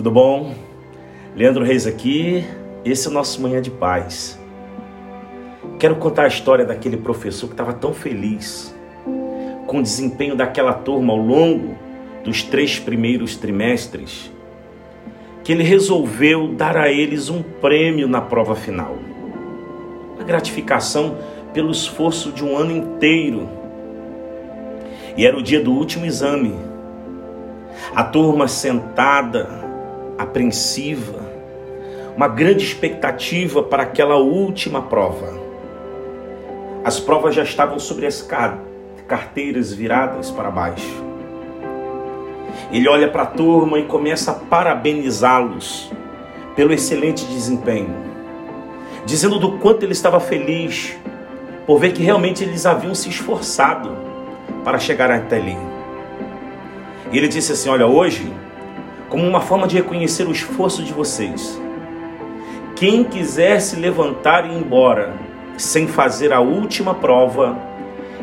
Tudo bom? Leandro Reis aqui. Esse é o nosso Manhã de Paz. Quero contar a história daquele professor que estava tão feliz com o desempenho daquela turma ao longo dos três primeiros trimestres que ele resolveu dar a eles um prêmio na prova final. Uma gratificação pelo esforço de um ano inteiro. E era o dia do último exame. A turma sentada, apreensiva, uma grande expectativa para aquela última prova. As provas já estavam sobre as carteiras viradas para baixo. Ele olha para a turma e começa a parabenizá-los pelo excelente desempenho, dizendo do quanto ele estava feliz por ver que realmente eles haviam se esforçado para chegar até ali. E ele disse assim: Olha, hoje, como uma forma de reconhecer o esforço de vocês, quem quiser se levantar e ir embora sem fazer a última prova,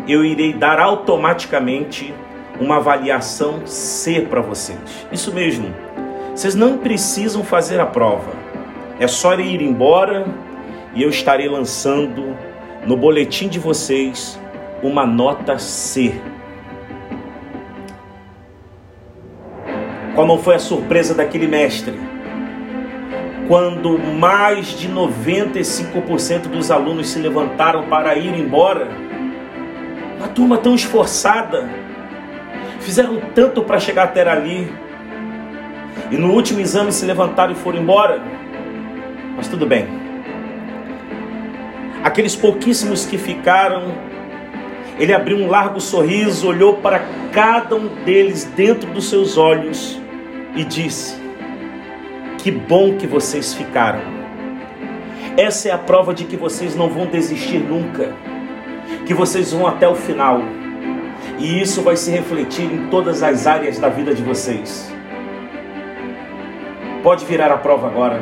eu irei dar automaticamente uma avaliação C para vocês. Isso mesmo. Vocês não precisam fazer a prova. É só ir embora e eu estarei lançando no boletim de vocês uma nota C. Qual não foi a surpresa daquele mestre? Quando mais de 95% dos alunos se levantaram para ir embora, uma turma tão esforçada, fizeram tanto para chegar até ali, e no último exame se levantaram e foram embora, mas tudo bem. Aqueles pouquíssimos que ficaram, ele abriu um largo sorriso, olhou para cada um deles dentro dos seus olhos e disse: Que bom que vocês ficaram. Essa é a prova de que vocês não vão desistir nunca, que vocês vão até o final. E isso vai se refletir em todas as áreas da vida de vocês. Pode virar a prova agora.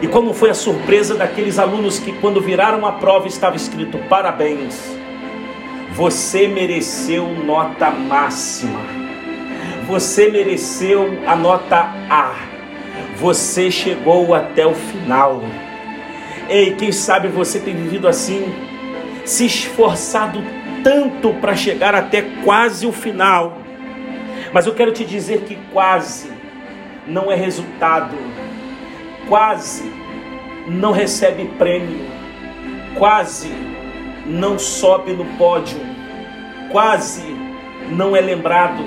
E como foi a surpresa daqueles alunos que, quando viraram a prova, estava escrito: parabéns, você mereceu nota máxima, você mereceu a nota A, você chegou até o final. Ei, quem sabe você tem vivido assim, se esforçado tanto para chegar até quase o final. Mas eu quero te dizer que quase não é resultado quase não recebe prêmio, quase não sobe no pódio, quase não é lembrado.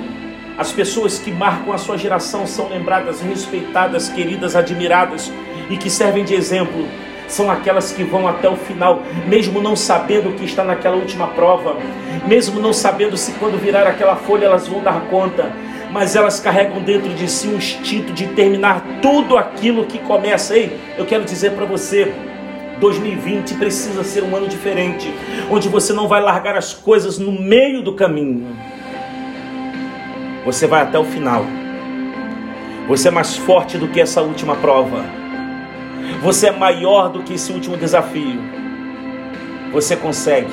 As pessoas que marcam a sua geração são lembradas, respeitadas, queridas, admiradas e que servem de exemplo. São aquelas que vão até o final, mesmo não sabendo que está naquela última prova, mesmo não sabendo se quando virar aquela folha elas vão dar conta, mas elas carregam dentro de si um instinto de terminar tudo aquilo que começa. Ei, eu quero dizer para você, 2020 precisa ser um ano diferente, onde você não vai largar as coisas no meio do caminho. Você vai até o final. Você é mais forte do que essa última prova. Você é maior do que esse último desafio. Você consegue.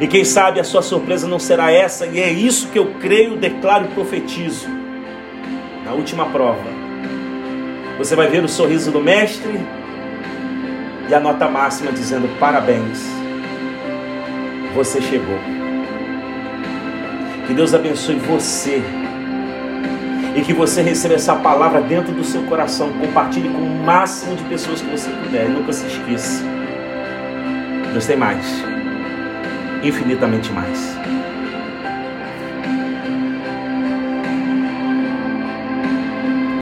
E quem sabe a sua surpresa não será essa, e é isso que eu creio, declaro e profetizo. Na última prova, você vai ver o sorriso do Mestre e a nota máxima dizendo: parabéns, você chegou. Que Deus abençoe você e que você receba essa palavra dentro do seu coração. Compartilhe com o máximo de pessoas que você puder. Nunca se esqueça. Deus tem mais infinitamente mais.